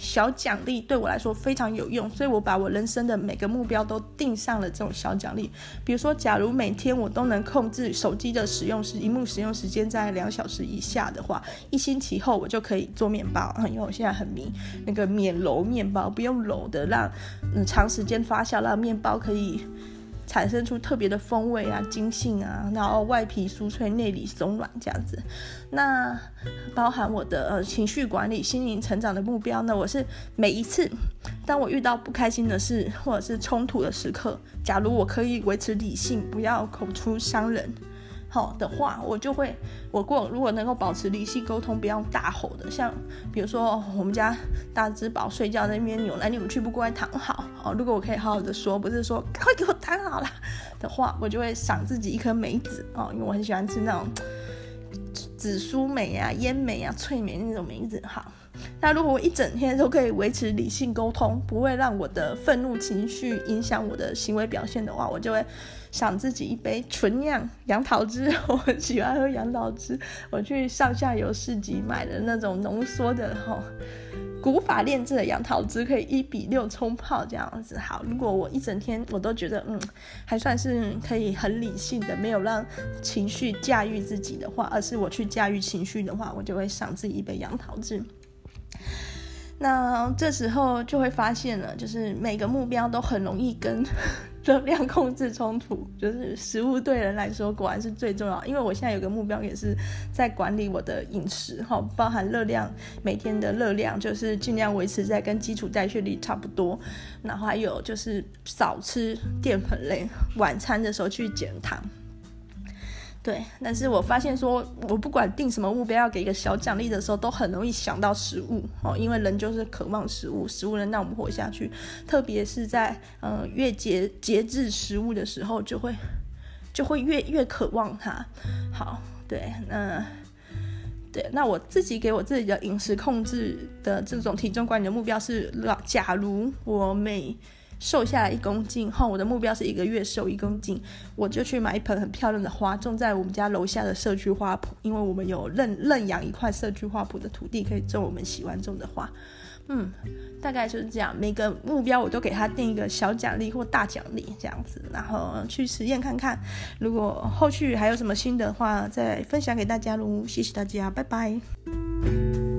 小奖励对我来说非常有用，所以我把我人生的每个目标都定上了这种小奖励。比如说，假如每天我都能控制手机的使用时，荧幕使用时间在两小时以下的话，一星期后我就可以做面包。因为我现在很迷那个免揉面包，不用揉的，让嗯长时间发酵，让面包可以。产生出特别的风味啊，精性啊，然后外皮酥脆，内里松软这样子。那包含我的呃情绪管理、心灵成长的目标呢？我是每一次当我遇到不开心的事或者是冲突的时刻，假如我可以维持理性，不要口出伤人。好的话，我就会我过如果能够保持理性沟通，不要大吼的，像比如说我们家大只宝睡觉那边扭来扭去，不过来躺好。哦，如果我可以好好的说，不是说赶快 给我躺好了的话，我就会赏自己一颗梅子哦，因为我很喜欢吃那种 紫苏梅啊、烟梅啊、脆梅那种梅子。好，那如果我一整天都可以维持理性沟通，不会让我的愤怒情绪影响我的行为表现的话，我就会。赏自己一杯纯酿杨桃汁，我很喜欢喝杨桃汁，我去上下游市集买的那种浓缩的哈。古法炼制的杨桃汁可以一比六冲泡这样子。好，如果我一整天我都觉得嗯，还算是可以很理性的，没有让情绪驾驭自己的话，而是我去驾驭情绪的话，我就会赏自己一杯杨桃汁。那这时候就会发现了，就是每个目标都很容易跟 热量控制冲突。就是食物对人来说果然是最重要，因为我现在有个目标也是在管理我的饮食，哈，包含热量，每天的热量就是尽量维持在跟基础代谢率差不多，然后还有就是少吃淀粉类，晚餐的时候去减糖。对，但是我发现说，我不管定什么目标，要给一个小奖励的时候，都很容易想到食物哦，因为人就是渴望食物，食物能让我们活下去。特别是在嗯、越节节制食物的时候，就会就会越越渴望它。好，对，那对，那我自己给我自己的饮食控制的这种体重管理的目标是，假如我每瘦下来一公斤后，我的目标是一个月瘦一公斤，我就去买一盆很漂亮的花，种在我们家楼下的社区花圃，因为我们有认认养一块社区花圃的土地，可以种我们喜欢种的花。嗯，大概就是这样，每个目标我都给他定一个小奖励或大奖励这样子，然后去实验看看。如果后续还有什么新的话，再分享给大家喽。谢谢大家，拜拜。